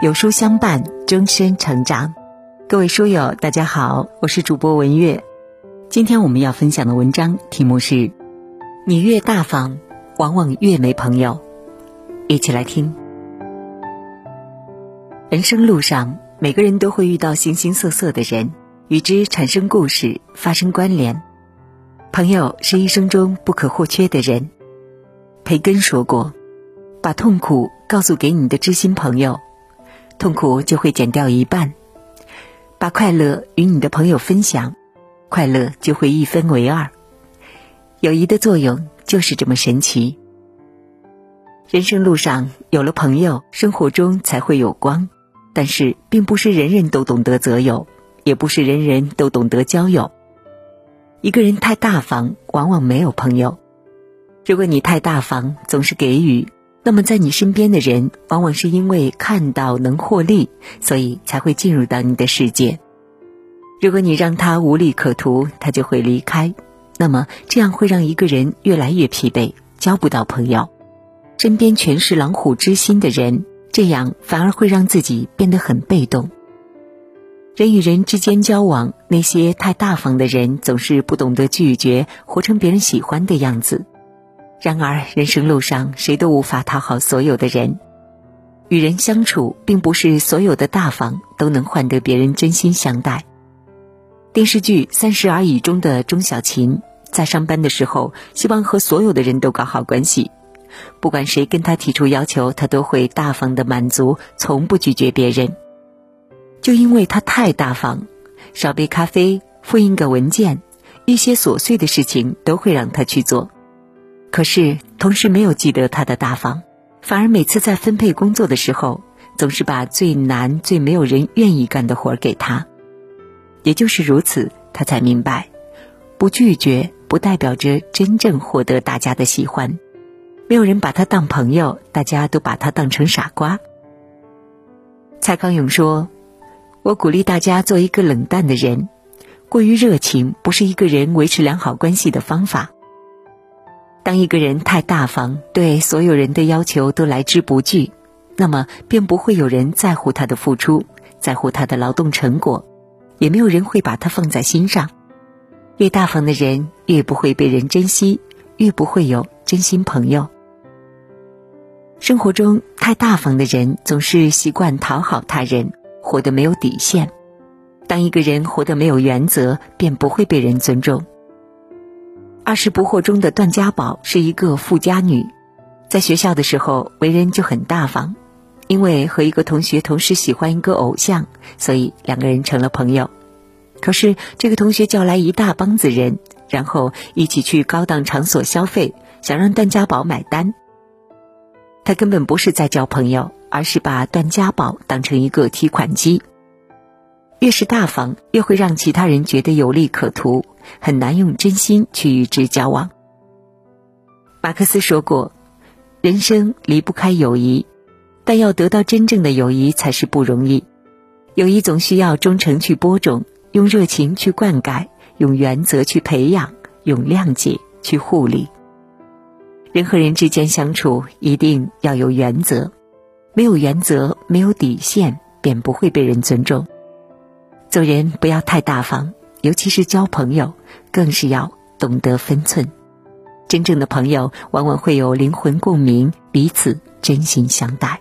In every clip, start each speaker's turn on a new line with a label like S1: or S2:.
S1: 有书相伴，终身成长。各位书友，大家好，我是主播文月。今天我们要分享的文章题目是：你越大方，往往越没朋友。一起来听。人生路上，每个人都会遇到形形色色的人，与之产生故事，发生关联。朋友是一生中不可或缺的人。培根说过：“把痛苦告诉给你的知心朋友。”痛苦就会减掉一半，把快乐与你的朋友分享，快乐就会一分为二。友谊的作用就是这么神奇。人生路上有了朋友，生活中才会有光。但是，并不是人人都懂得择友，也不是人人都懂得交友。一个人太大方，往往没有朋友。如果你太大方，总是给予。那么，在你身边的人，往往是因为看到能获利，所以才会进入到你的世界。如果你让他无利可图，他就会离开。那么，这样会让一个人越来越疲惫，交不到朋友。身边全是狼虎之心的人，这样反而会让自己变得很被动。人与人之间交往，那些太大方的人，总是不懂得拒绝，活成别人喜欢的样子。然而，人生路上谁都无法讨好所有的人。与人相处，并不是所有的大方都能换得别人真心相待。电视剧《三十而已》中的钟小琴，在上班的时候，希望和所有的人都搞好关系，不管谁跟她提出要求，她都会大方的满足，从不拒绝别人。就因为她太大方，少杯咖啡、复印个文件，一些琐碎的事情都会让她去做。可是，同事没有记得他的大方，反而每次在分配工作的时候，总是把最难、最没有人愿意干的活给他。也就是如此，他才明白，不拒绝不代表着真正获得大家的喜欢。没有人把他当朋友，大家都把他当成傻瓜。蔡康永说：“我鼓励大家做一个冷淡的人，过于热情不是一个人维持良好关系的方法。”当一个人太大方，对所有人的要求都来之不拒，那么便不会有人在乎他的付出，在乎他的劳动成果，也没有人会把他放在心上。越大方的人，越不会被人珍惜，越不会有真心朋友。生活中太大方的人，总是习惯讨好他人，活得没有底线。当一个人活得没有原则，便不会被人尊重。二十不惑中的段家宝是一个富家女，在学校的时候为人就很大方，因为和一个同学同时喜欢一个偶像，所以两个人成了朋友。可是这个同学叫来一大帮子人，然后一起去高档场所消费，想让段家宝买单。他根本不是在交朋友，而是把段家宝当成一个提款机。越是大方，越会让其他人觉得有利可图，很难用真心去与之交往。马克思说过：“人生离不开友谊，但要得到真正的友谊才是不容易。友谊总需要忠诚去播种，用热情去灌溉，用原则去培养，用谅解去护理。人和人之间相处，一定要有原则，没有原则，没有底线，便不会被人尊重。”做人不要太大方，尤其是交朋友，更是要懂得分寸。真正的朋友往往会有灵魂共鸣，彼此真心相待。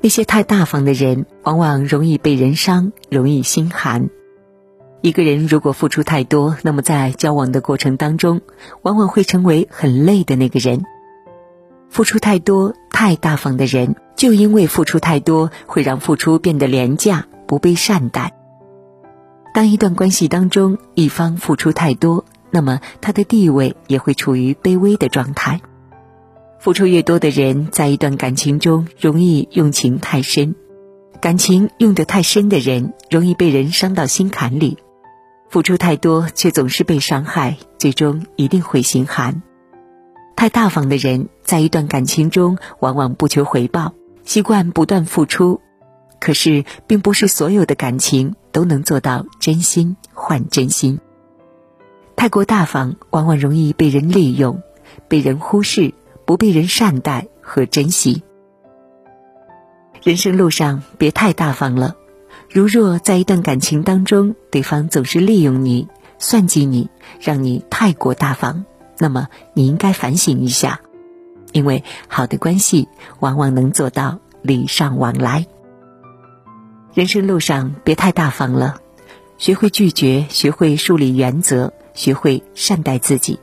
S1: 那些太大方的人，往往容易被人伤，容易心寒。一个人如果付出太多，那么在交往的过程当中，往往会成为很累的那个人。付出太多、太大方的人，就因为付出太多，会让付出变得廉价。不被善待。当一段关系当中一方付出太多，那么他的地位也会处于卑微的状态。付出越多的人，在一段感情中容易用情太深，感情用得太深的人，容易被人伤到心坎里。付出太多却总是被伤害，最终一定会心寒。太大方的人，在一段感情中往往不求回报，习惯不断付出。可是，并不是所有的感情都能做到真心换真心。太过大方，往往容易被人利用，被人忽视，不被人善待和珍惜。人生路上别太大方了。如若在一段感情当中，对方总是利用你、算计你，让你太过大方，那么你应该反省一下，因为好的关系往往能做到礼尚往来。人生路上别太大方了，学会拒绝，学会树立原则，学会善待自己。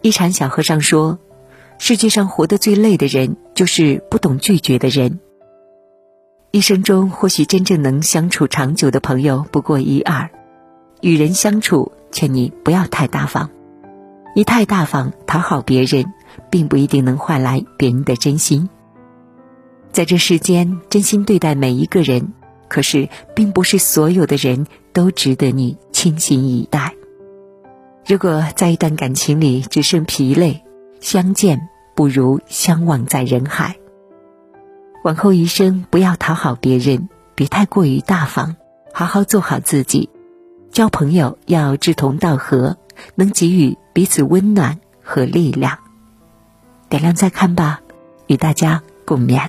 S1: 一禅小和尚说：“世界上活得最累的人，就是不懂拒绝的人。”一生中，或许真正能相处长久的朋友不过一二。与人相处，劝你不要太大方。你太大方，讨好别人，并不一定能换来别人的真心。在这世间，真心对待每一个人，可是并不是所有的人都值得你倾心以待。如果在一段感情里只剩疲累，相见不如相忘在人海。往后余生，不要讨好别人，别太过于大方，好好做好自己。交朋友要志同道合，能给予彼此温暖和力量。点亮再看吧，与大家共勉。